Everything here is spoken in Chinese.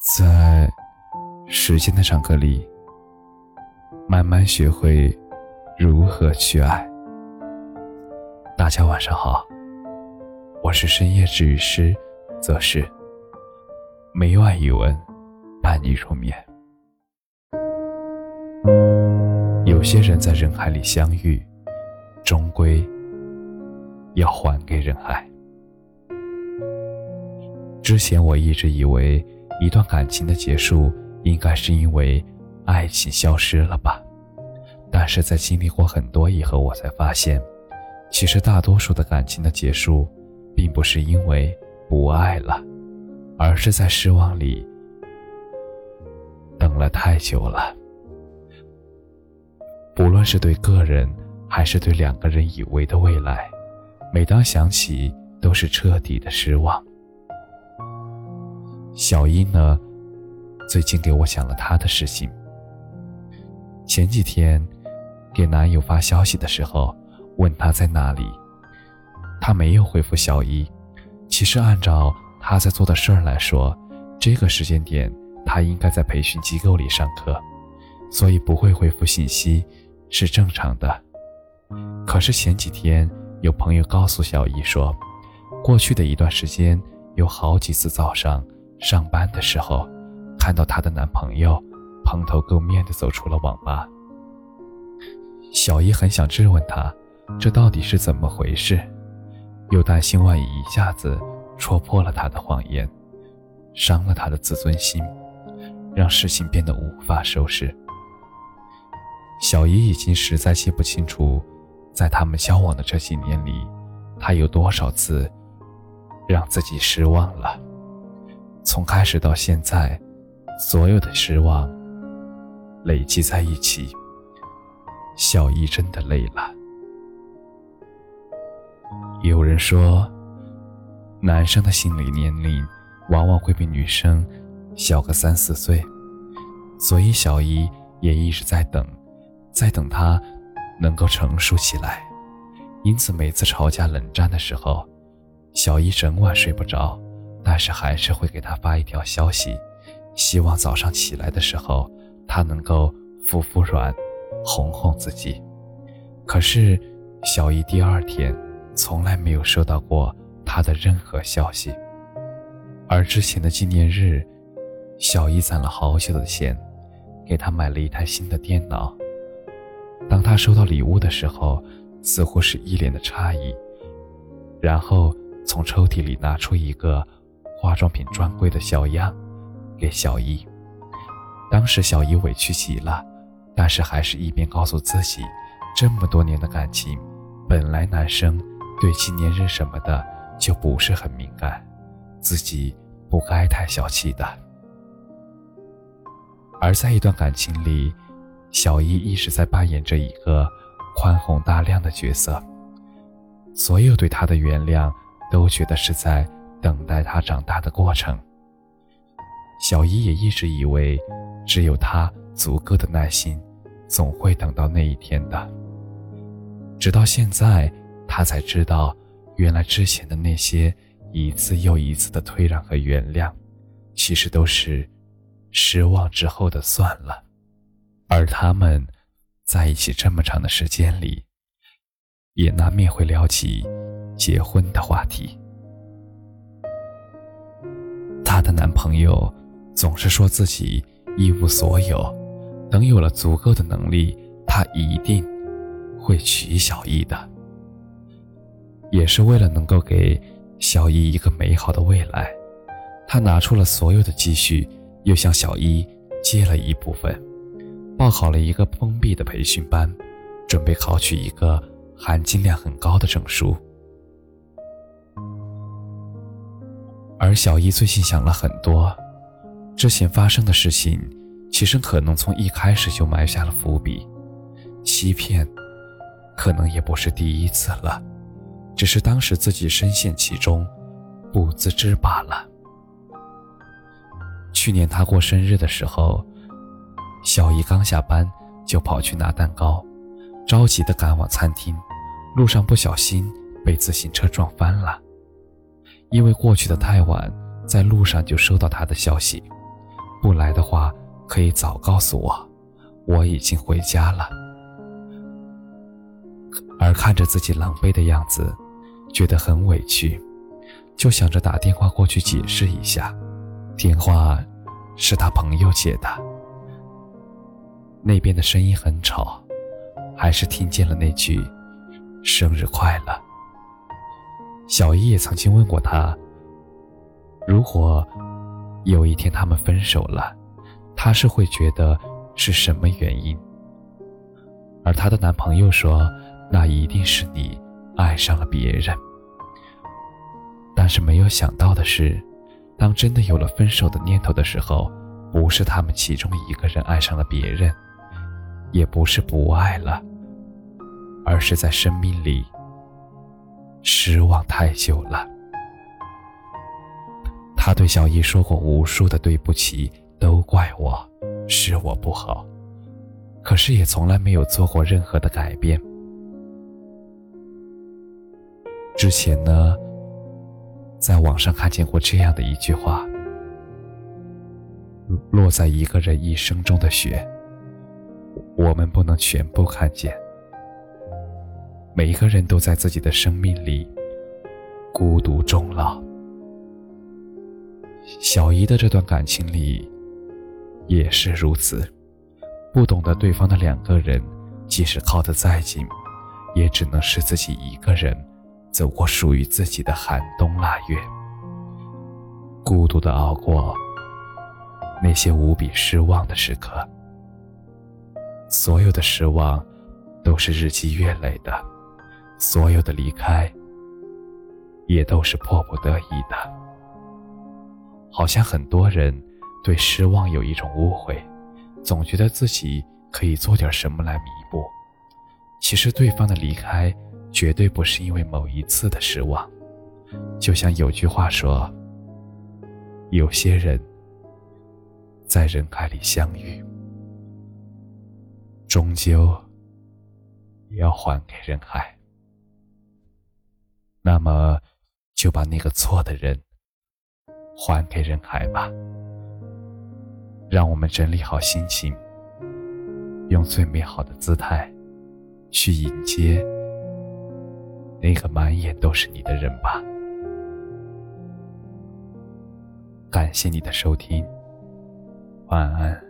在时间的长河里，慢慢学会如何去爱。大家晚上好，我是深夜治愈师则是每晚一文伴你入眠。有些人在人海里相遇，终归要还给人海。之前我一直以为，一段感情的结束应该是因为爱情消失了吧？但是在经历过很多以后，我才发现，其实大多数的感情的结束，并不是因为不爱了，而是在失望里等了太久了。不论是对个人，还是对两个人以为的未来，每当想起，都是彻底的失望。小一呢，最近给我讲了她的事情。前几天给男友发消息的时候，问他在哪里，他没有回复小一。其实按照他在做的事儿来说，这个时间点他应该在培训机构里上课，所以不会回复信息是正常的。可是前几天有朋友告诉小一说，过去的一段时间有好几次早上。上班的时候，看到她的男朋友蓬头垢面的走出了网吧。小姨很想质问他，这到底是怎么回事，又担心万一一下子戳破了他的谎言，伤了他的自尊心，让事情变得无法收拾。小姨已经实在记不清楚，在他们交往的这几年里，他有多少次让自己失望了。从开始到现在，所有的失望累积在一起，小姨真的累了。有人说，男生的心理年龄往往会比女生小个三四岁，所以小姨也一直在等，在等他能够成熟起来。因此，每次吵架冷战的时候，小姨整晚睡不着。但是还是会给他发一条消息，希望早上起来的时候，他能够服服软，哄哄自己。可是小姨第二天从来没有收到过他的任何消息。而之前的纪念日，小姨攒了好久的钱，给他买了一台新的电脑。当他收到礼物的时候，似乎是一脸的诧异，然后从抽屉里拿出一个。化妆品专柜的小样，给小姨。当时小姨委屈极了，但是还是一边告诉自己，这么多年的感情，本来男生对纪念日什么的就不是很敏感，自己不该太小气的。而在一段感情里，小姨一直在扮演着一个宽宏大量的角色，所有对他的原谅都觉得是在。等待他长大的过程，小姨也一直以为，只有他足够的耐心，总会等到那一天的。直到现在，他才知道，原来之前的那些一次又一次的退让和原谅，其实都是失望之后的算了。而他们在一起这么长的时间里，也难免会聊起结婚的话题。她的男朋友总是说自己一无所有，等有了足够的能力，他一定会娶小艺的。也是为了能够给小艺一个美好的未来，他拿出了所有的积蓄，又向小一借了一部分，报好了一个封闭的培训班，准备考取一个含金量很高的证书。而小姨最近想了很多，之前发生的事情，其实可能从一开始就埋下了伏笔，欺骗，可能也不是第一次了，只是当时自己深陷其中，不自知罢了。去年他过生日的时候，小姨刚下班就跑去拿蛋糕，着急的赶往餐厅，路上不小心被自行车撞翻了。因为过去的太晚，在路上就收到他的消息，不来的话，可以早告诉我，我已经回家了。而看着自己狼狈的样子，觉得很委屈，就想着打电话过去解释一下。电话是他朋友接的，那边的声音很吵，还是听见了那句“生日快乐”。小姨也曾经问过他，如果有一天他们分手了，他是会觉得是什么原因？而她的男朋友说。那一定是你爱上了别人，但是没有想到的是，当真的有了分手的念头的时候，不是他们其中一个人爱上了别人，也不是不爱了，而是在生命里失望太久了。他对小姨说过无数的对不起，都怪我，是我不好，可是也从来没有做过任何的改变。之前呢，在网上看见过这样的一句话：“落在一个人一生中的雪，我们不能全部看见。每一个人都在自己的生命里孤独终老。小姨的这段感情里也是如此，不懂得对方的两个人，即使靠得再近，也只能是自己一个人。”走过属于自己的寒冬腊月，孤独的熬过那些无比失望的时刻。所有的失望都是日积月累的，所有的离开也都是迫不得已的。好像很多人对失望有一种误会，总觉得自己可以做点什么来弥补。其实对方的离开。绝对不是因为某一次的失望，就像有句话说：“有些人，在人海里相遇，终究要还给人海。”那么，就把那个错的人还给人海吧。让我们整理好心情，用最美好的姿态去迎接。那个满眼都是你的人吧。感谢你的收听，晚安。